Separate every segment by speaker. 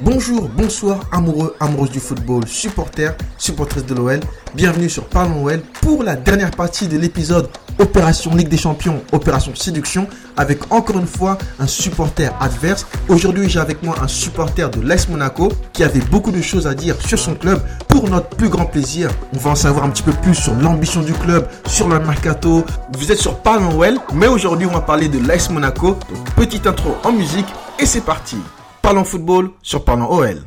Speaker 1: Bonjour, bonsoir, amoureux, amoureuses du football, supporters, supportrices de l'OL. Bienvenue sur Parlons OL pour la dernière partie de l'épisode Opération Ligue des Champions, Opération Séduction, avec encore une fois un supporter adverse. Aujourd'hui, j'ai avec moi un supporter de l'AS Monaco qui avait beaucoup de choses à dire sur son club. Pour notre plus grand plaisir, on va en savoir un petit peu plus sur l'ambition du club, sur le mercato. Vous êtes sur Parlons OL, mais aujourd'hui, on va parler de l'AS Monaco. Donc, petite intro en musique et c'est parti. Parlons football sur Parlons OL.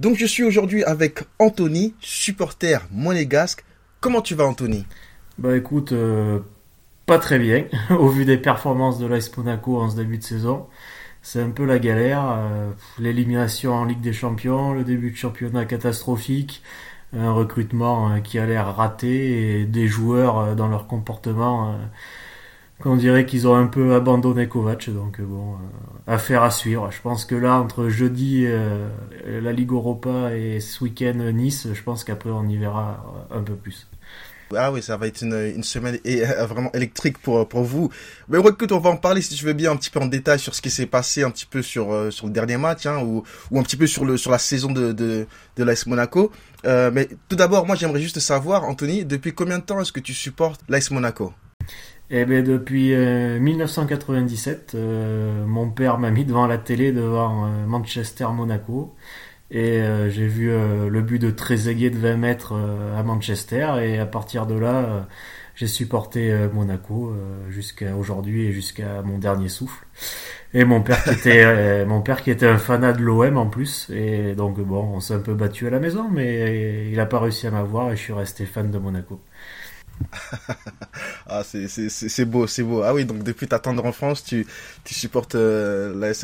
Speaker 1: Donc je suis aujourd'hui avec Anthony, supporter monégasque. Comment tu vas Anthony?
Speaker 2: Bah écoute, euh, pas très bien, au vu des performances de l'AS en ce début de saison. C'est un peu la galère, euh, l'élimination en Ligue des Champions, le début de championnat catastrophique, un recrutement euh, qui a l'air raté et des joueurs dans leur comportement qu'on dirait qu'ils ont un peu abandonné Kovac. Donc bon, affaire à suivre. Je pense que là, entre jeudi la Ligue Europa et ce week-end Nice, je pense qu'après on y verra un peu plus.
Speaker 1: Ah oui, ça va être une, une semaine et, euh, vraiment électrique pour pour vous. Mais écoute, on va en parler si tu veux bien un petit peu en détail sur ce qui s'est passé un petit peu sur euh, sur le dernier match, hein, ou ou un petit peu sur le sur la saison de de de l'AS Monaco. Euh, mais tout d'abord, moi, j'aimerais juste savoir, Anthony, depuis combien de temps est-ce que tu supportes l'AS Monaco?
Speaker 2: Eh bien, depuis euh, 1997, euh, mon père m'a mis devant la télé devant euh, Manchester-Monaco. Et euh, j'ai vu euh, le but de Trezeguet de 20 mètres euh, à Manchester. Et à partir de là, euh, j'ai supporté euh, Monaco euh, jusqu'à aujourd'hui et jusqu'à mon dernier souffle. Et mon père qui était euh, mon père qui était un fanat de l'OM en plus. Et donc bon, on s'est un peu battu à la maison, mais il a pas réussi à m'avoir et je suis resté fan de Monaco.
Speaker 1: Ah, c'est, beau, c'est beau. Ah oui, donc depuis ta tendre enfance, tu, tu supportes euh, la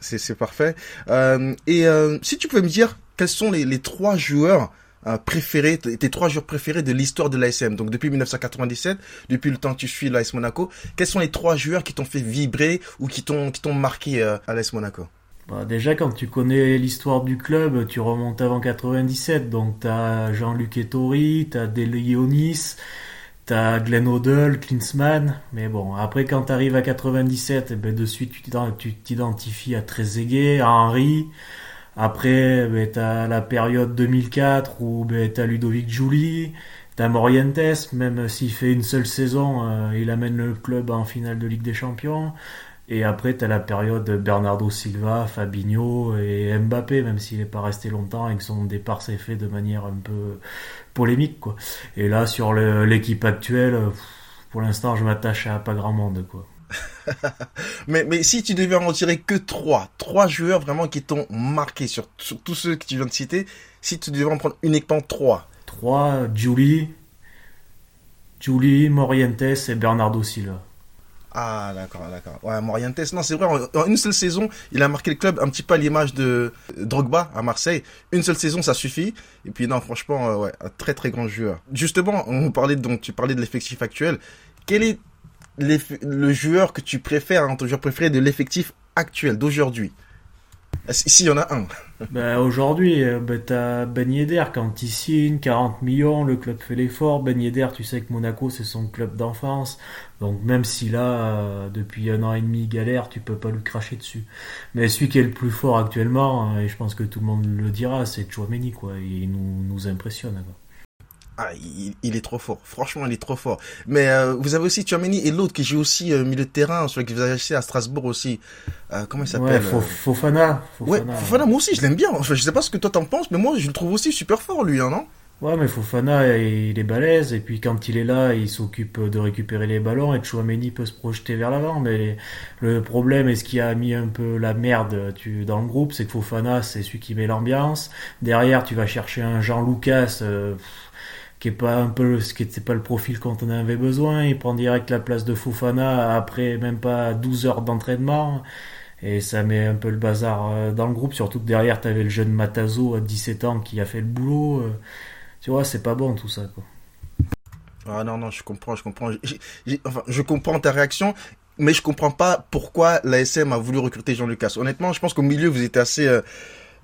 Speaker 1: c'est, parfait. Euh, et euh, si tu pouvais me dire quels sont les, trois joueurs euh, préférés, tes trois joueurs préférés de l'histoire de l'ASM, donc depuis 1997, depuis le temps que tu suis l'AS Monaco, quels sont les trois joueurs qui t'ont fait vibrer ou qui t'ont, qui t'ont marqué à l'AS Monaco?
Speaker 2: Bah, déjà, quand tu connais l'histoire du club, tu remontes avant 97. Donc, t'as Jean-Luc Ettori, t'as Delionis, t'as Glenn Hoddle, Klinsmann. Mais bon, après, quand t'arrives à 97, eh ben, de suite, tu t'ident- tu t'identifies à Trezeguet, à Henry. Après, ben, t'as la période 2004 où ben, t'as Ludovic Giuli, t'as Morientes, même s'il fait une seule saison, euh, il amène le club en finale de Ligue des Champions. Et après, t'as la période Bernardo Silva, Fabinho et Mbappé, même s'il n'est pas resté longtemps et que son départ s'est fait de manière un peu polémique, quoi. Et là, sur l'équipe actuelle, pour l'instant, je m'attache à pas grand monde, quoi.
Speaker 1: mais, mais si tu devais en tirer que trois, trois joueurs vraiment qui t'ont marqué sur, sur tous ceux que tu viens de citer, si tu devais en prendre uniquement trois,
Speaker 2: 3, Giuli, Giuli, Morientes et Bernardo Silva.
Speaker 1: Ah, d'accord, d'accord. Ouais, Morientes, non, c'est vrai, en, une seule saison, il a marqué le club un petit peu à l'image de Drogba à Marseille. Une seule saison, ça suffit. Et puis, non, franchement, euh, ouais, un très, très grand joueur. Justement, on parlait, donc, tu parlais de l'effectif actuel. Quel est le joueur que tu préfères, hein, ton joueur préféré de l'effectif actuel, d'aujourd'hui? S'il y en a un.
Speaker 2: Ben, aujourd'hui, ben, t'as Ben Yedder quand il signe 40 millions, le club fait l'effort. Ben Yedder, tu sais que Monaco c'est son club d'enfance, donc même si là euh, depuis un an et demi galère, tu peux pas lui cracher dessus. Mais celui qui est le plus fort actuellement, euh, et je pense que tout le monde le dira, c'est Chouameni quoi. Il nous impressionne.
Speaker 1: Ah, il, il est trop fort. Franchement, il est trop fort. Mais euh, vous avez aussi Tchouameni et l'autre qui joue aussi euh, milieu de terrain, celui que vous avez acheté à Strasbourg aussi. Euh, comment il
Speaker 2: Ouais,
Speaker 1: s'appelle
Speaker 2: Fo-
Speaker 1: euh,
Speaker 2: Fofana.
Speaker 1: Ouais,
Speaker 2: Fofana.
Speaker 1: Fofana, moi aussi, je l'aime bien. Enfin, je sais pas ce que toi t'en penses, mais moi, je le trouve aussi super fort, lui, hein, non?
Speaker 2: Ouais, mais Fofana, il est balèze, et puis quand il est là, il s'occupe de récupérer les ballons, et Chouameni peut se projeter vers l'avant. Mais le problème, et ce qui a mis un peu la merde tu, dans le groupe, c'est que Fofana, c'est celui qui met l'ambiance. Derrière, tu vas chercher un Jean Lucas, euh, pas un peu, ce qui était pas le profil quand on avait besoin. Il prend direct la place de Fofana après même pas 12 heures d'entraînement. Et ça met un peu le bazar euh, dans le groupe, surtout que derrière, t'avais le jeune Matazo à 17 ans qui a fait le boulot. euh. Tu vois, c'est pas bon tout ça, quoi.
Speaker 1: Ah non, non, je comprends, je comprends. enfin, je comprends ta réaction, mais je comprends pas pourquoi l'ASM a voulu recruter Jean Lucas. Honnêtement, je pense qu'au milieu, vous êtes assez... Euh,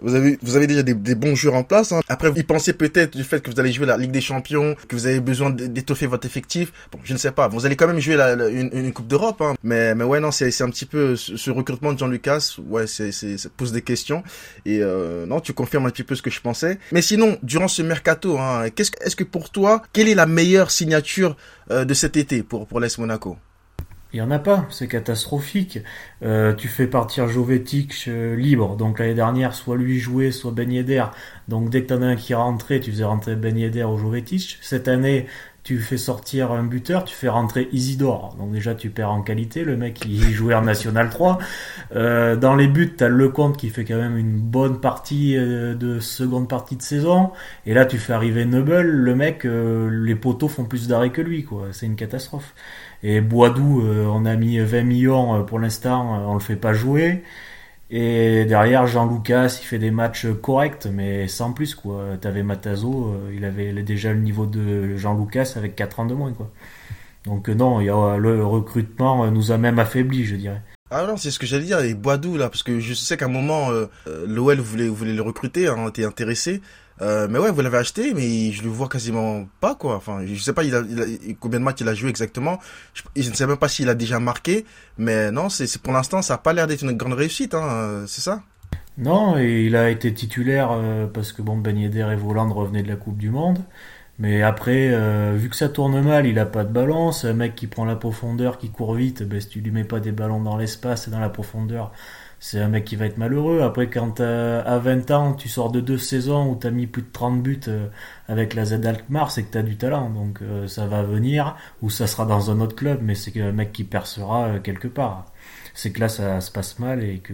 Speaker 1: vous avez, vous avez déjà des, bons joueurs en place. Hein. Après, vous pensez peut-être du fait que vous allez jouer la Ligue des Champions, que vous avez besoin d'étoffer votre effectif. Bon, je ne sais pas. Vous allez quand même jouer la, une, Coupe d'Europe. Hein. Mais, mais ouais, non, c'est un petit peu ce, recrutement de Jean Lucas. Ouais, c'est, ça pose des questions. Et euh, non, tu confirmes un petit peu ce que je pensais. Mais sinon, durant ce mercato, hein, qu'est-ce, est-ce que pour toi, quelle est la meilleure signature euh, de cet été pour pour l'AS Monaco?
Speaker 2: Il y en a pas, c'est catastrophique. Euh, tu fais partir Jovetic euh, libre, donc l'année dernière, soit lui jouait, soit Ben. Donc dès que t'en as un qui rentrait, tu faisais rentrer Ben Yedder ou Jovetic. Cette année, tu fais sortir un buteur, tu fais rentrer Isidore. Donc déjà, tu perds en qualité. Le mec, il jouait en National 3. Euh, dans les buts, t'as Lecomte qui fait quand même une bonne partie de seconde partie de saison. Et là, tu fais arriver Noble. Le mec, les poteaux font plus d'arrêts que lui, quoi. C'est une catastrophe. Et Boisdou, euh, on a mis 20 millions euh, pour l'instant, euh, on le fait pas jouer. Et derrière, Jean Lucas, il fait des matchs corrects, mais sans plus, quoi. T'avais Matazo, il avait déjà le niveau de Jean Lucas avec 4 ans de moins, quoi. Donc non, il y a, le recrutement nous a même affaibli, je dirais.
Speaker 1: Ah non, c'est ce que j'allais dire, les Boisdou là, parce que je sais qu'à un moment, l'OL voulait, le recruter, hein, était intéressé. Euh, mais ouais, vous l'avez acheté, mais je le vois quasiment pas, quoi. Enfin, je sais pas il a, combien de matchs il a joué exactement. Je, ne sais même pas s'il a déjà marqué. Mais non, c'est pour l'instant, ça a pas l'air d'être une grande réussite, hein, c'est ça?
Speaker 2: Non, et il a été titulaire euh, parce que bon, Ben Yedder et Voland revenaient de la Coupe du Monde. Mais après, euh, vu que ça tourne mal, il a pas de ballon. C'est un mec qui prend la profondeur, qui court vite. Ben, si tu lui mets pas des ballons dans l'espace et dans la profondeur, c'est un mec qui va être malheureux. Après, quand à 20 ans, tu sors de deux saisons où tu as mis plus de 30 buts euh, avec la Z Alkmaar, c'est que tu du talent. Donc euh, ça va venir, ou ça sera dans un autre club, mais c'est un mec qui percera euh, quelque part. C'est que là, ça se passe mal et que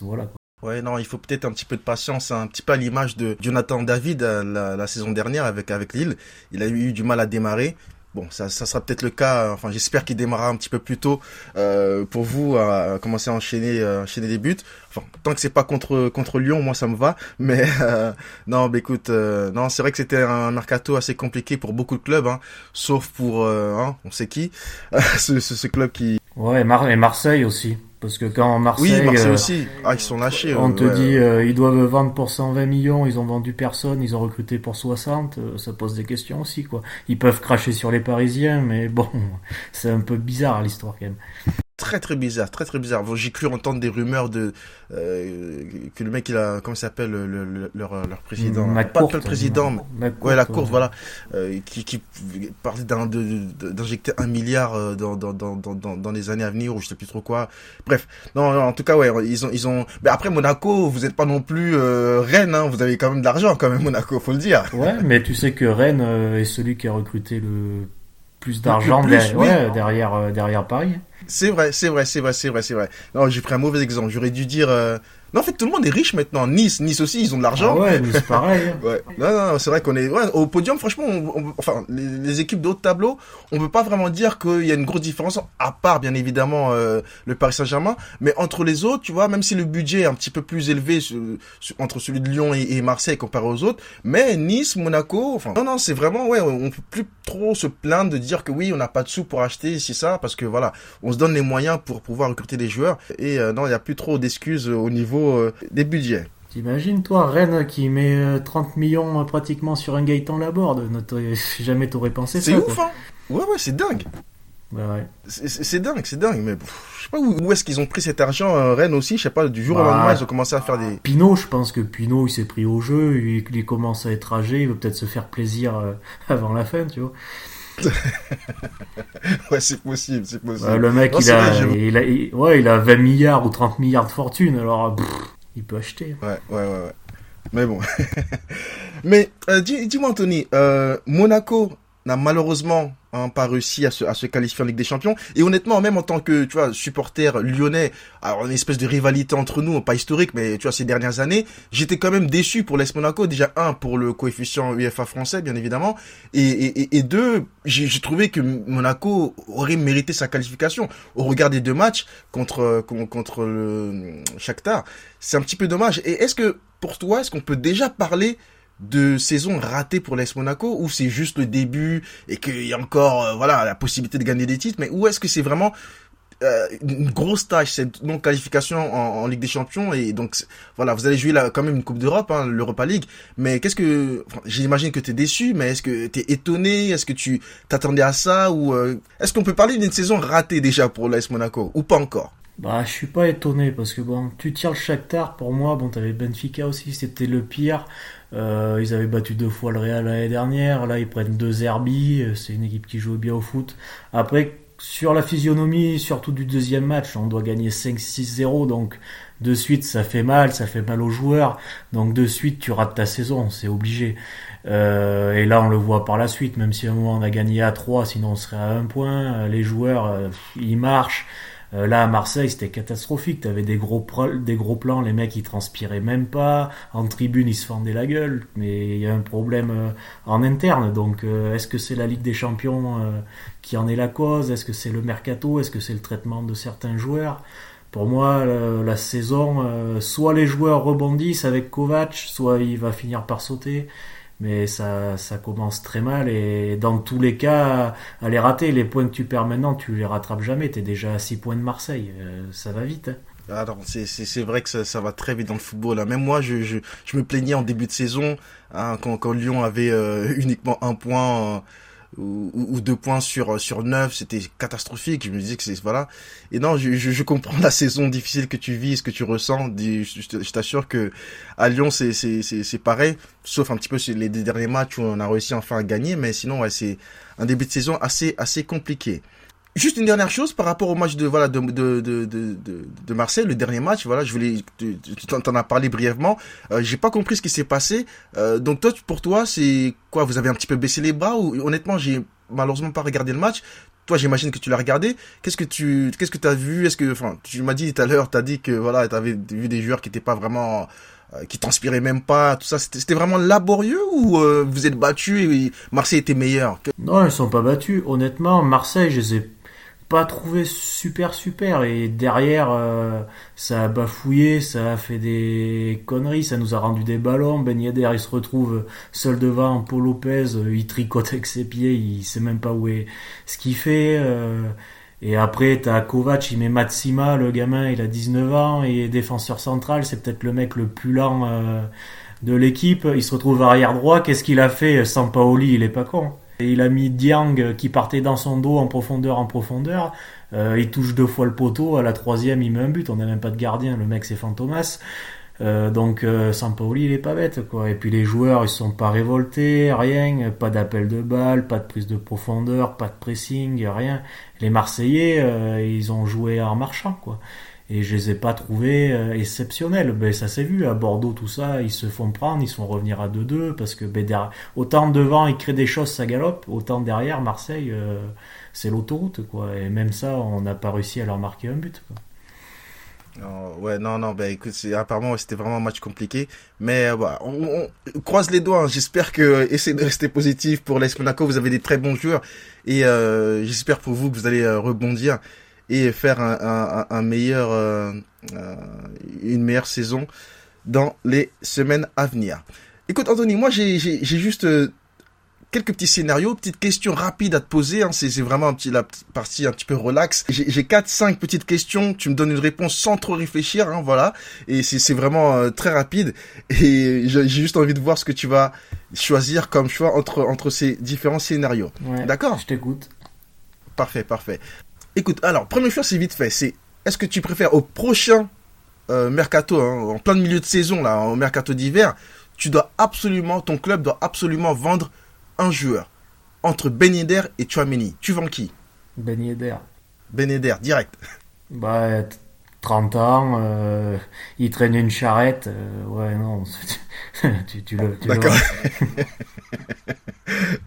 Speaker 2: voilà.
Speaker 1: Ouais, non, il faut peut-être un petit peu de patience, un petit peu à l'image de Jonathan David la, la, saison dernière avec, avec Lille. Il a eu du mal à démarrer. Bon, ça, ça sera peut-être le cas. Enfin, j'espère qu'il démarrera un petit peu plus tôt euh, pour vous à, commencer à enchaîner, euh, enchaîner des buts. Enfin, tant que c'est pas contre contre Lyon, moi ça me va. Mais euh, non, bah, écoute, euh, non, c'est vrai que c'était un mercato assez compliqué pour beaucoup de clubs, hein, sauf pour, hein, on sait qui, ce, ce, ce, club qui.
Speaker 2: Ouais, et Marseille aussi. Parce que quand Marseille,
Speaker 1: oui, Marseille euh, aussi, ah, ils sont lâchés.
Speaker 2: On te dit, euh, ils doivent vendre pour 120 millions, ils ont vendu personne, ils ont recruté pour 60, euh, ça pose des questions aussi, quoi. Ils peuvent cracher sur les Parisiens, mais bon, c'est un peu bizarre l'histoire quand même
Speaker 1: très très bizarre, très très bizarre. J'ai cru entendre des rumeurs de euh, que le mec il a comment s'appelle le, leur, leur président,
Speaker 2: pas,
Speaker 1: le président, mais, ouais la course voilà, euh, qui, qui parlait d'injecter un milliard euh, dans, dans, dans, dans, dans les années à venir ou je sais plus trop quoi. Bref, non, en tout cas ouais ils ont ils ont. Mais après Monaco, vous êtes pas non plus euh, Rennes, hein, vous avez quand même de l'argent quand même Monaco, faut le dire.
Speaker 2: Ouais, mais tu sais que Rennes est celui qui a recruté le plus d'argent derrière, derrière, derrière Paris.
Speaker 1: C'est vrai, c'est vrai, c'est vrai, c'est vrai, c'est vrai. Non, j'ai pris un mauvais exemple. J'aurais dû dire. Euh... Non, en fait, tout le monde est riche maintenant. Nice, Nice aussi, ils ont de l'argent.
Speaker 2: Ah ouais, Nice, pareil.
Speaker 1: Hein. ouais. Non, non, c'est vrai qu'on est ouais, au podium. Franchement, on, enfin, les, les, équipes de haut tableau, on peut pas vraiment dire qu'il y a une grosse différence, à part bien évidemment euh, le Paris Saint-Germain. Mais entre les autres, tu vois, même si le budget est un petit peu plus élevé entre celui de Lyon et, et, Marseille comparé aux autres, mais Nice, Monaco, enfin, non, non, c'est vraiment ouais, on peut plus trop se plaindre de dire que oui, on n'a pas de sous pour acheter ici ça, parce que voilà, on se donne les moyens pour pouvoir recruter des joueurs. Et euh, non, il n'y a plus trop d'excuses au niveau euh, des budgets.
Speaker 2: T'imagines, toi, Rennes qui met 30 euh, millions pratiquement sur un Gaëtan Laborde Jamais t'aurais pensé
Speaker 1: ça. C'est ouf, hein Ouais, ouais, c'est dingue.
Speaker 2: Bah ouais.
Speaker 1: C'est dingue, c'est dingue, mais je sais pas où, est-ce qu'ils ont pris cet argent, Rennes aussi, je sais pas, du jour au bah, lendemain, ils ont commencé à faire des...
Speaker 2: Pinot, je pense que Pinot, il s'est pris au jeu, il, il, commence à être âgé, il veut peut-être se faire plaisir avant la fin, tu vois.
Speaker 1: ouais, c'est possible, c'est possible.
Speaker 2: le mec, il, a, il, a, ouais, il a 20 milliards ou 30 milliards de fortune, alors il peut acheter.
Speaker 1: Ouais, ouais, ouais. ouais. Mais bon. Mais euh, dis-moi, Anthony, euh, Monaco malheureusement hein, pas réussi à se, qualifier en Ligue des Champions. Et honnêtement, même en tant que tu vois supporter lyonnais, alors une espèce de rivalité entre nous, pas historique, mais tu vois ces dernières années, j'étais quand même déçu pour l'Est Monaco. Déjà un pour le coefficient UEFA français, bien évidemment, et deux, j'ai trouvé que Monaco aurait mérité sa qualification au regard des deux matchs contre contre le Shakhtar. C'est un petit peu dommage. Et est-ce que pour toi, est-ce qu'on peut déjà parler de saison ratée pour l'AS Monaco ou c'est juste le début et qu'il y a encore euh, voilà la possibilité de gagner des titres mais où est-ce que c'est vraiment euh, une grosse tâche cette non qualification en, Ligue des Champions? Et donc voilà vous allez jouer là quand même une Coupe d'Europe hein, l'Europa League mais qu'est-ce que j'imagine que tu es déçu mais est-ce que tu étonné? Est-ce que tu t'attendais à ça? Ou euh, est-ce qu'on peut parler d'une saison ratée déjà pour l'AS Monaco ou pas encore?
Speaker 2: Bah, je suis pas étonné parce que bon, tu tires le Shakhtar pour moi. Bon, t'avais Benfica aussi, c'était le pire. Euh, ils avaient battu deux fois le Real l'année dernière. Là, ils prennent deux Herbie. C'est une équipe qui joue bien au foot. Après, sur la physionomie, surtout du deuxième match, on doit gagner 5-6-0. Donc, de suite, ça fait mal, ça fait mal aux joueurs. Donc, de suite, tu rates ta saison, c'est obligé. Euh, et là, on le voit par la suite, même si à un moment on a gagné à 3, sinon on serait à un point. Les joueurs, euh, ils marchent. Euh, là, à Marseille, c'était catastrophique. T'avais des gros, des gros plans, les mecs, ils transpiraient même pas. En tribune, ils se fendaient la gueule. Mais il y a un problème euh, en interne. Donc, euh, est-ce que c'est la Ligue des Champions qui en est la cause? Est-ce que c'est le mercato? Est-ce que c'est le traitement de certains joueurs? Pour moi, la saison, soit les joueurs rebondissent avec Kovac, soit il va finir par sauter mais ça, ça commence très mal et dans tous les cas, à les rater, les points que tu perds maintenant, tu les rattrapes jamais. Tu es déjà à 6 points de Marseille, euh, ça va vite.
Speaker 1: Hein. Alors, c'est vrai que ça, ça, va très vite dans le football. Hein. Même moi, je, je, je, me plaignais en début de saison hein, quand, quand Lyon avait euh, uniquement un point. Euh, ou, ou, deux points sur sur neuf, c'était catastrophique. Je me disais que c'est voilà. Et non, je, je, je, comprends la saison difficile que tu vis, ce que tu ressens. Je, t'assure que à Lyon c'est c'est c'est pareil, sauf un petit peu les derniers matchs où on a réussi enfin à gagner, mais sinon ouais, c'est un début de saison assez assez compliqué. Juste une dernière chose par rapport au match de voilà de de de de, de Marseille, le dernier match. Voilà, je voulais tu t'en as parlé brièvement. Euh, J'ai pas compris ce qui s'est passé. Euh, donc toi, pour toi, c'est quoi? Vous avez un petit peu baissé les bras ou honnêtement, j'ai malheureusement pas regardé le match. Toi, j'imagine que tu l'as regardé. Qu'est-ce que tu qu'est-ce que tu as vu? Est-ce que enfin, tu m'as dit tout à l'heure, tu as dit que voilà, tu avais vu des joueurs qui étaient pas vraiment euh, qui transpiraient même pas, tout ça, c'était vraiment laborieux ou euh, vous êtes battus et Marseille était meilleur?
Speaker 2: Non, ils sont pas battus. Honnêtement, Marseille, je les ai pas trouvé super super et derrière euh, ça a bafouillé, ça a fait des conneries, ça nous a rendu des ballons. Ben Yedder il se retrouve seul devant Paul Lopez, euh, il tricote avec ses pieds, il sait même pas où est ce qu'il fait. Euh, et après t'as Kovac, il met Matsima, le gamin il a 19 ans et défenseur central, c'est peut-être le mec le plus lent de l'équipe. Il se retrouve arrière droit, qu'est-ce qu'il a fait sans Paoli, il est pas con. Il a mis Diang qui partait dans son dos en profondeur en profondeur. Euh, il touche deux fois le poteau. À la troisième, il met un but. On n'a même pas de gardien. Le mec, c'est Fantomas. Euh, donc euh, Sampaoli il est pas bête quoi et puis les joueurs ils sont pas révoltés rien pas d'appel de balle pas de prise de profondeur pas de pressing rien les Marseillais euh, ils ont joué en marchant quoi et je les ai pas trouvés euh, exceptionnels. Ben, ça s'est vu à Bordeaux, tout ça, ils se font prendre, ils sont revenir à 2-2 parce que ben, autant devant ils créent des choses, ça galope, autant derrière Marseille, euh, c'est l'autoroute quoi. Et même ça, on n'a pas réussi à leur marquer un but. Quoi.
Speaker 1: ouais, non, non, ben écoute, apparemment c'était vraiment un match compliqué, mais euh, voilà, on, croise les doigts. Hein. J'espère que essayez de rester positif pour l'AS. Vous avez des très bons joueurs et j'espère pour vous que vous allez rebondir et faire un, un, meilleur, euh, euh, une meilleure saison dans les semaines à venir. Écoute Anthony, moi j'ai juste euh, quelques petits scénarios, petites questions rapides à te poser. Hein. C'est vraiment un petit, la partie un petit peu relax. J'ai quatre, cinq petites questions. Tu me donnes une réponse sans trop réfléchir, hein, voilà. Et c'est vraiment très rapide. Et j'ai juste envie de voir ce que tu vas choisir comme choix entre entre ces différents scénarios. D'accord?
Speaker 2: Je t'écoute.
Speaker 1: Parfait, parfait. Écoute, alors, première chose, c'est vite fait. C'est est-ce que tu préfères au prochain euh, mercato, hein, en plein milieu de saison, là, au mercato d'hiver, tu dois absolument, ton club doit absolument vendre un joueur entre Ben Yedder et Chouameni. Tu vends qui?
Speaker 2: Ben Yedder.
Speaker 1: Ben Yedder, direct.
Speaker 2: Bah, 30 ans, euh, il traîne une charrette. Euh, ouais, non, tu, tu, le.
Speaker 1: D'accord.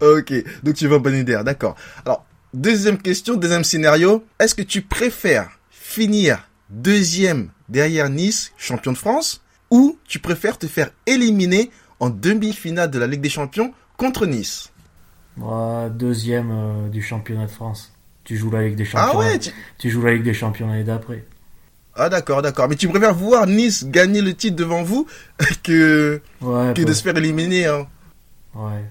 Speaker 1: ok, donc tu vends Ben Yedder, d'accord. Alors, Deuxième question, deuxième scénario. Est-ce que tu préfères finir deuxième derrière Nice, champion de France, ou tu préfères te faire éliminer en demi-finale de la Ligue des Champions contre Nice?
Speaker 2: Deuxième euh, du championnat de France. Tu joues la Ligue des Champions. Ah ouais, tu... joues la Ligue des Champions l'année d'après.
Speaker 1: Ah d'accord, d'accord. Mais tu préfères voir Nice gagner le titre devant vous que,
Speaker 2: Ouais,
Speaker 1: que de se faire éliminer. Hein?
Speaker 2: ouais.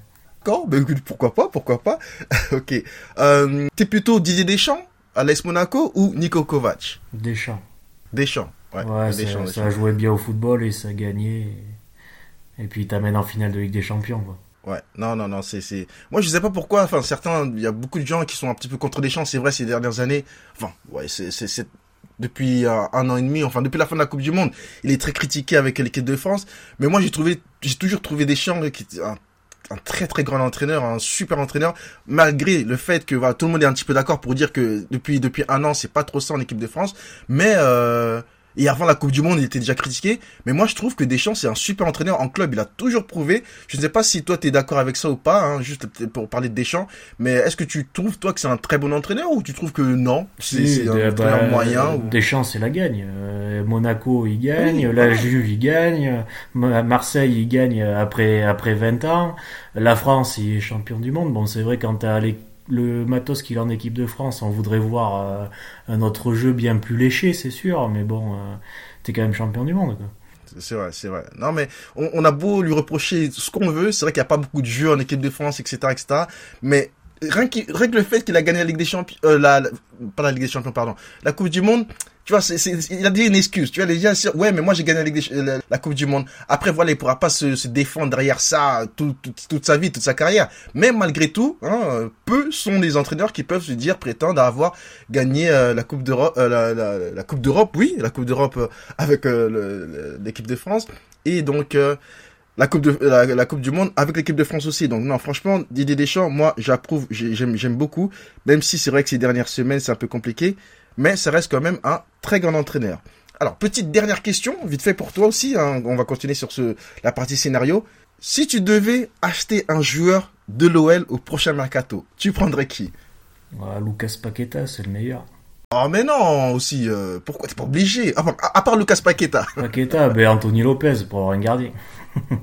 Speaker 1: D'accord, ben pourquoi pas, pourquoi pas. ok. Euh, T'es plutôt Didier Deschamps à l'AS Monaco ou Nico Kovac?
Speaker 2: Deschamps.
Speaker 1: Deschamps. Ouais,
Speaker 2: Ouais,
Speaker 1: Deschamps,
Speaker 2: ça, ça jouait bien au football et ça gagnait. Et, et puis il t'amène en finale de Ligue des Champions. Quoi.
Speaker 1: Ouais, non, non, non, c'est, c'est. Moi, je sais pas pourquoi. Enfin, certains, il y a beaucoup de gens qui sont un petit peu contre Deschamps. C'est vrai ces dernières années. Enfin, ouais, c'est, depuis euh, un an et demi. Enfin, depuis la fin de la Coupe du Monde, il est très critiqué avec l'équipe de France. Mais moi, j'ai trouvé, j'ai toujours trouvé Deschamps qui était un, un très très grand entraîneur, un super entraîneur, malgré le fait que voilà, tout le monde est un petit peu d'accord pour dire que depuis depuis un an, c'est pas trop ça en équipe de France. Mais euh, et avant la Coupe du Monde, il était déjà critiqué. Mais moi, je trouve que Deschamps, c'est un super entraîneur en club. Il a toujours prouvé. Je ne sais pas si toi, tu es d'accord avec ça ou pas, hein, juste pour parler de Deschamps. Mais est-ce que tu trouves, toi, que c'est un très bon entraîneur ou tu trouves que non C'est
Speaker 2: Si,
Speaker 1: un
Speaker 2: de-
Speaker 1: entraîneur
Speaker 2: bah,
Speaker 1: moyen ou...
Speaker 2: Deschamps, c'est la gagne. Euh, Monaco, il gagne.
Speaker 1: Oui,
Speaker 2: la. Juve, il gagne. Ma- Marseille, il gagne après, après 20 ans. La France, il est champion du monde. Bon, c'est vrai, quand t'as les- le matos qu'il a en équipe de France, on voudrait voir euh, un autre jeu bien plus léché, c'est sûr. Mais bon, euh, t'es quand même champion du monde.
Speaker 1: C'est vrai, c'est vrai. Non, mais on, on a beau lui reprocher ce qu'on veut, c'est vrai qu'il n'y a pas beaucoup de jeux en équipe de France, etc., etc. Mais rien, que le fait qu'il a gagné la Ligue des Champions, euh, la, pas la Ligue des Champions, pardon, la Coupe du Monde, tu vois, il a dit une excuse. Tu vois, les gens ouais, mais moi j'ai gagné la, Coupe du Monde. Après, voilà, il pourra pas se, défendre derrière ça tout- tout- toute sa vie, toute sa carrière. Mais malgré tout, hein, peu sont les entraîneurs qui peuvent se dire prétendre avoir gagné euh, la Coupe d'Europe, euh, la, Coupe d'Europe, oui, la Coupe d'Europe avec l'équipe de France et donc la coupe la, coupe du monde avec l'équipe de France aussi. Donc non franchement Didier Deschamps moi j'approuve j'ai- j'aime beaucoup. Même si c'est vrai que ces dernières semaines c'est un peu compliqué. Mais ça reste quand même un très grand entraîneur. Alors petite dernière question vite fait pour toi aussi hein, on va continuer sur ce la partie scénario. Si tu devais acheter un joueur de l'OL au prochain mercato tu prendrais qui?
Speaker 2: Voilà, Lucas Paqueta, c'est le meilleur.
Speaker 1: Oh mais non aussi euh, pourquoi t'es pas obligé? À, part- à part Lucas Paqueta
Speaker 2: Paqueta, ben Anthony Lopez pour avoir un gardien.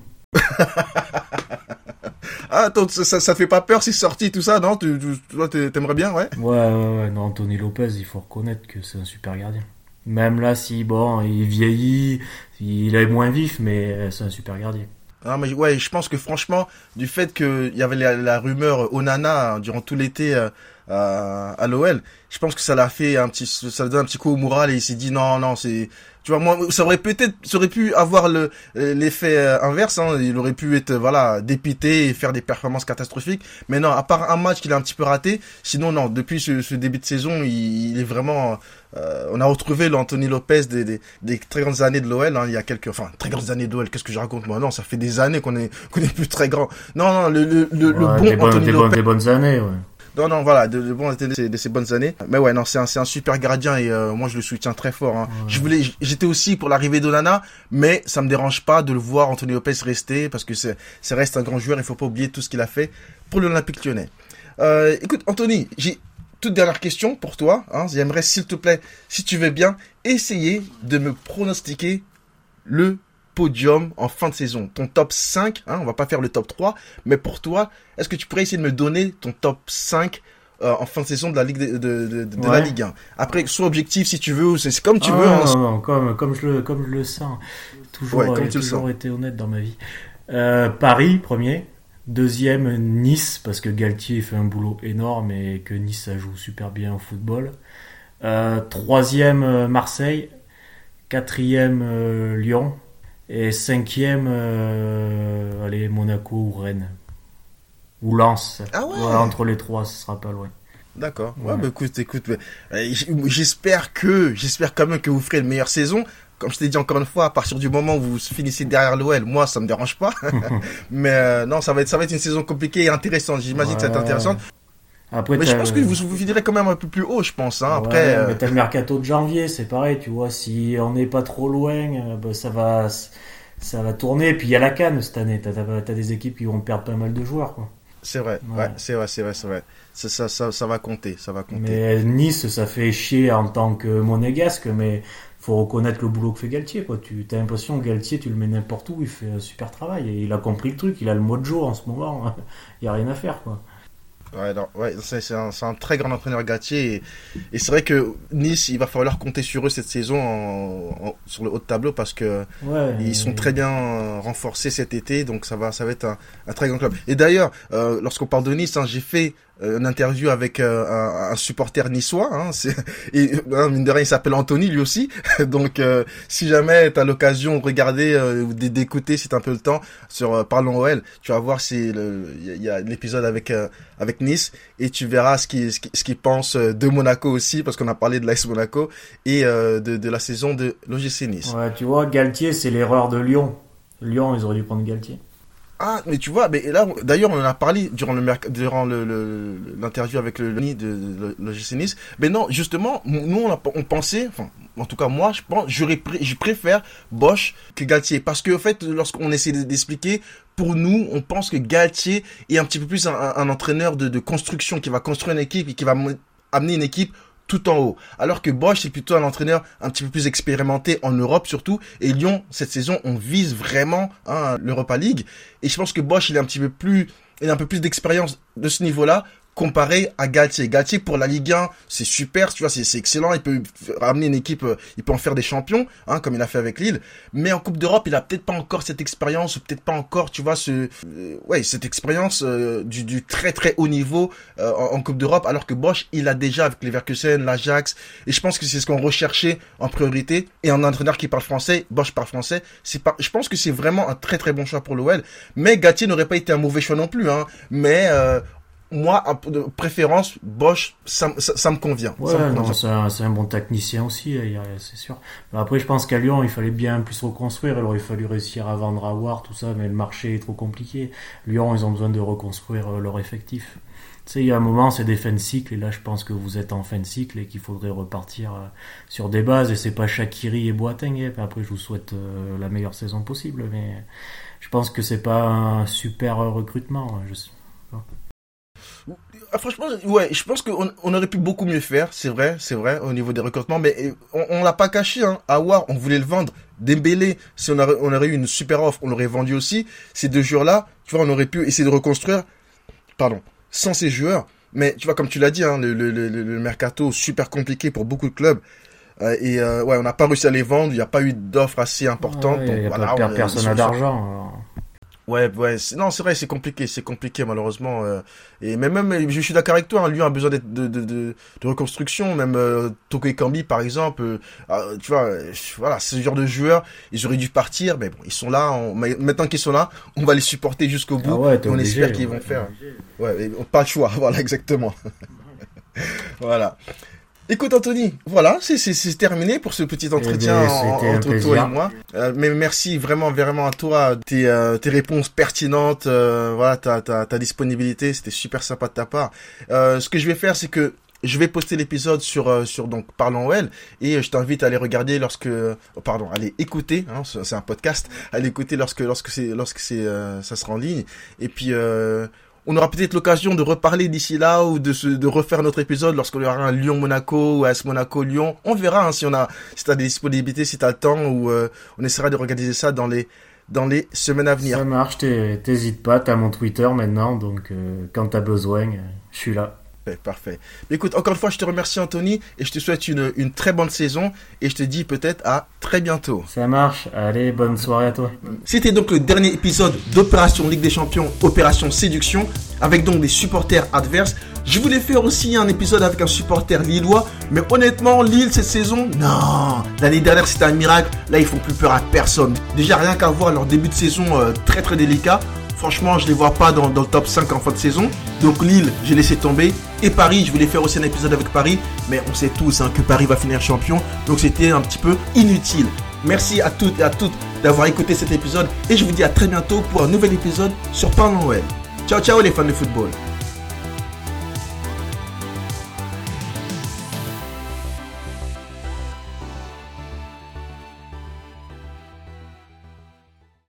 Speaker 1: ah attends ça, ça, fait pas peur c'est sorti tout ça non? Tu, tu- toi t'aimerais bien ouais?
Speaker 2: Ouais, ouais, ouais, non, Anthony Lopez, il faut reconnaître que c'est un super gardien. Même là, si, bon, il vieillit, il est moins vif, mais euh, c'est un super gardien.
Speaker 1: Ah, mais ouais, je pense que franchement, du fait qu'il y avait la, la rumeur Onana hein, durant tout l'été euh, à, à l'OL, je pense que ça l'a fait un petit, ça lui donne un petit coup au moral et il s'est dit non, non, c'est, tu vois, moi, ça aurait peut-être, ça aurait pu avoir le l'effet euh, inverse. Hein, il aurait pu être voilà dépité et faire des performances catastrophiques. Mais non, à part un match qu'il a un petit peu raté, sinon non. Depuis ce, ce début de saison, il, il est vraiment. euh, on a retrouvé l'Anthony Lopez des, des, des très grandes années de l'OL. Hein, il y a quelques, enfin très grandes années de l'OL. Qu'est-ce que je raconte moi? Non, ça fait des années qu'on est qu'on est plus très grand. Non, non, le le, le, le bon
Speaker 2: des, bonnes,
Speaker 1: Anthony
Speaker 2: des,
Speaker 1: Lopez.
Speaker 2: bonnes, des bonnes années, ouais.
Speaker 1: Non, non, voilà, de, de, bon, de, ces- de ces bonnes années. Mais ouais, non, c'est un, un super gardien et euh, moi je le soutiens très fort. Hein.
Speaker 2: Ouais.
Speaker 1: Je voulais, j'étais aussi pour l'arrivée d'Onana, mais ça me dérange pas de le voir Anthony Lopez rester parce que c'est, ça reste un grand joueur. Il faut pas oublier tout ce qu'il a fait pour l'Olympique Lyonnais. Euh, écoute, Anthony, j'ai toute dernière question pour toi. Hein. J'aimerais, s'il te plaît, si tu veux bien, essayer de me pronostiquer le podium en fin de saison. Ton top 5, hein, on va pas faire le top 3, mais pour toi, est-ce que tu pourrais essayer de me donner ton top 5 euh, en fin de saison de la Ligue de, de, de, de la. Ligue 1 Après, sois objectif si tu veux, ou c'est comme tu
Speaker 2: Ah,
Speaker 1: veux. hein.
Speaker 2: non, comme, comme, je le, comme je le sens. Toujours,
Speaker 1: Ouais, comme
Speaker 2: j'ai
Speaker 1: tu le
Speaker 2: toujours
Speaker 1: sens.
Speaker 2: été honnête dans ma vie. Euh, Paris, premier. Deuxième, Nice, parce que Galtier fait un boulot énorme et que Nice, ça joue super bien au football. Euh, troisième, euh, Marseille. Quatrième, euh, Lyon. Et cinquième, euh, allez, Monaco ou Rennes. Ou Lens.
Speaker 1: Ah ouais.
Speaker 2: Voilà, entre les trois, ce sera pas loin.
Speaker 1: D'accord. Ouais,
Speaker 2: Ouais.
Speaker 1: bah écoute, écoute, mais, euh, j'espère que, j'espère quand même que vous ferez une meilleure saison. Comme je t'ai dit encore une fois, à partir du moment où vous finissez derrière l'OL, moi, ça me dérange pas. mais euh, non, ça va être, ça va être une saison compliquée et intéressante. J'imagine que ça va être intéressant.
Speaker 2: Après,
Speaker 1: Mais je pense que vous, vous finirez quand même un peu plus haut, je pense. Hein.
Speaker 2: Ouais,
Speaker 1: Après, euh,
Speaker 2: mais t'as le mercato de janvier, c'est pareil, tu vois. Si on n'est pas trop loin, euh, bah, ça va, ça va tourner. Puis il y a la canne cette année. T'as, t'as des équipes qui vont perdre pas mal de joueurs, quoi.
Speaker 1: c'est vrai. Ouais,
Speaker 2: Ouais.
Speaker 1: c'est vrai, c'est vrai, c'est vrai. Ça, ça, ça, ça va compter, ça va compter.
Speaker 2: Mais Nice, ça fait chier en tant que monégasque, mais faut reconnaître le boulot que fait Galtier, quoi. Tu as l'impression que Galtier, tu le mets n'importe où, il fait un super travail. Et il a compris le truc, il a le mojo en ce moment. Il y a rien à faire, quoi.
Speaker 1: Ouais, ouais c'est un, un, très grand entraîneur Gatier. Et, c'est vrai que Nice, il va falloir compter sur eux cette saison sur le haut de tableau parce que ils sont très bien renforcés cet été. Donc ça va, ça va être un, un très grand club. Et d'ailleurs, euh, lorsqu'on parle de Nice, hein, j'ai fait euh, une interview avec euh, un, un, supporter niçois. Hein, et hein, mine de rien, il s'appelle Anthony lui aussi. Donc, euh, si jamais tu as l'occasion de regarder ou d'écouter, si tu un peu le temps, sur Parlons OL, tu vas voir c'est il y a, l'épisode avec avec Nice et tu verras ce qu'il ce qui, pense de Monaco aussi, parce qu'on a parlé de l'AS Monaco et de, de la saison de l'OGC Nice.
Speaker 2: Ouais, tu vois, Galtier, c'est l'erreur de Lyon. Lyon, ils auraient dû prendre Galtier.
Speaker 1: Ah, mais tu vois, mais là, d'ailleurs, on en a parlé durant le durant le, l'interview avec le, le de, de, Nice. Mais non, justement, nous, on, a, on pensait, enfin, en tout cas, moi, je pense, préfère Bosch que Galtier. Parce que, en fait, lorsqu'on essaie d'expliquer, pour nous, on pense que Galtier est un petit peu plus un, entraîneur de, construction qui va construire une équipe et qui va amener une équipe tout en haut. Alors que Bosch, c'est plutôt un entraîneur un petit peu plus expérimenté en Europe surtout. Et Lyon, cette saison, on vise vraiment hein, l'Europa League. Et je pense que Bosch, il est un petit il a un peu plus d'expérience de ce niveau-là comparé à Galtier. Galtier pour la Ligue 1, c'est super, tu vois, c'est excellent. Il peut ramener une équipe, euh, il peut en faire des champions, hein, comme il a fait avec Lille. Mais en Coupe d'Europe, il a peut-être pas encore cette expérience, ou peut-être pas encore, tu vois, ce, euh, ouais, cette expérience euh, du, très très haut niveau en, Coupe d'Europe, alors que Bosch, il a déjà avec les Leverkusen, l'Ajax, et je pense que c'est ce qu'on recherchait en priorité. Et un entraîneur qui parle français, Bosch parle français, c'est pas, je pense que c'est vraiment un très très bon choix pour l'OL. Mais Galtier n'aurait pas été un mauvais choix non plus, hein. Mais moi, de préférence, Bosch, ça, ça, me convient.
Speaker 2: Ouais, c'est un, bon technicien aussi, c'est sûr. Mais après, je pense qu'à Lyon, il fallait bien plus reconstruire. Il aurait fallu réussir à vendre à War, tout ça, mais le marché est trop compliqué. Lyon, ils ont besoin de reconstruire euh, leur effectif. Tu sais, il y a un moment, c'est des fins de cycle, et là, je pense que vous êtes en fin de cycle et qu'il faudrait repartir euh, sur des bases. Et c'est pas Shakiri et Boateng. Hein. Après, je vous souhaite euh, la meilleure saison possible, mais je pense que c'est pas un super recrutement. Je...
Speaker 1: Ah, franchement, ouais, je pense qu'on on aurait pu beaucoup mieux faire, c'est vrai, c'est vrai, au niveau des recrutements, mais on, on l'a pas caché, hein. War, on voulait le vendre. Dembélé, si on, on aurait eu une super offre, on l'aurait vendu aussi. Ces deux joueurs-là, tu vois, on aurait pu essayer de reconstruire, pardon, sans ces joueurs. Mais tu vois, comme tu l'as dit, hein, le, le, le, le, mercato super compliqué pour beaucoup de clubs. Euh, et euh, ouais, on n'a pas réussi à les vendre. Il n'y a pas eu d'offres assez importantes. donc,
Speaker 2: voilà, personne n'a d'argent.
Speaker 1: Ouais, ouais, non, c'est vrai, c'est compliqué, c'est compliqué malheureusement. Euh, et mais même, je suis d'accord avec toi, hein, lui a besoin de, de, de, de, reconstruction. Même euh, Toko Kambi, par exemple, euh, ah, tu vois, voilà, ce genre de joueurs, ils auraient dû partir, mais bon, ils sont là. maintenant qu'ils sont là, on va les supporter jusqu'au bout. Ah ouais, on espère qu'ils vont faire. Ouais, pas le choix, voilà, exactement. voilà. Écoute Anthony, voilà, c'est terminé pour ce petit entretien eh entre toi et moi. Euh, mais merci vraiment, vraiment à toi, tes, euh, tes réponses pertinentes, euh, voilà, ta, ta, ta disponibilité, c'était super sympa de ta part. ce que je vais faire, c'est que je vais poster l'épisode sur sur donc Parlons OL et je t'invite à aller regarder lorsque oh, pardon, aller écouter, hein, c'est un podcast, à l'écouter lorsque lorsque c'est lorsque c'est ça sera en ligne et puis on aura peut-être l'occasion de reparler d'ici là ou de, se, de refaire notre épisode lorsqu'on y aura un Lyon-Monaco ou AS Monaco-Lyon. On verra hein, si on a, si t'as des disponibilités, si t'as le temps ou euh, on essaiera de organiser ça dans les dans les semaines à venir.
Speaker 2: Ça marche, t'hésites pas, t'as mon Twitter maintenant, donc euh, quand t'as besoin, je suis là
Speaker 1: parfait. écoute, encore une fois, je te remercie Anthony et je te souhaite une, une très bonne saison et je te dis peut-être à très bientôt.
Speaker 2: Ça marche. Allez, bonne soirée à toi.
Speaker 1: C'était donc le dernier épisode d'Opération Ligue des Champions, Opération Séduction, avec donc des supporters adverses. Je voulais faire aussi un épisode avec un supporter lillois, mais honnêtement, Lille cette saison, non. L'année dernière c'était un miracle, là ils font plus peur à personne. Déjà rien qu'à voir leur début de saison euh, très très délicat. Franchement, je les vois pas dans, dans, le top 5 en fin de saison. Donc Lille, j'ai laissé tomber. Et Paris, je voulais faire aussi un épisode avec Paris, mais on sait tous hein, que Paris va finir champion. Donc c'était un petit peu inutile. Merci à toutes et à toutes d'avoir écouté cet épisode. Et je vous dis à très bientôt pour un nouvel épisode sur Parlons Noël. Ciao ciao les fans de football.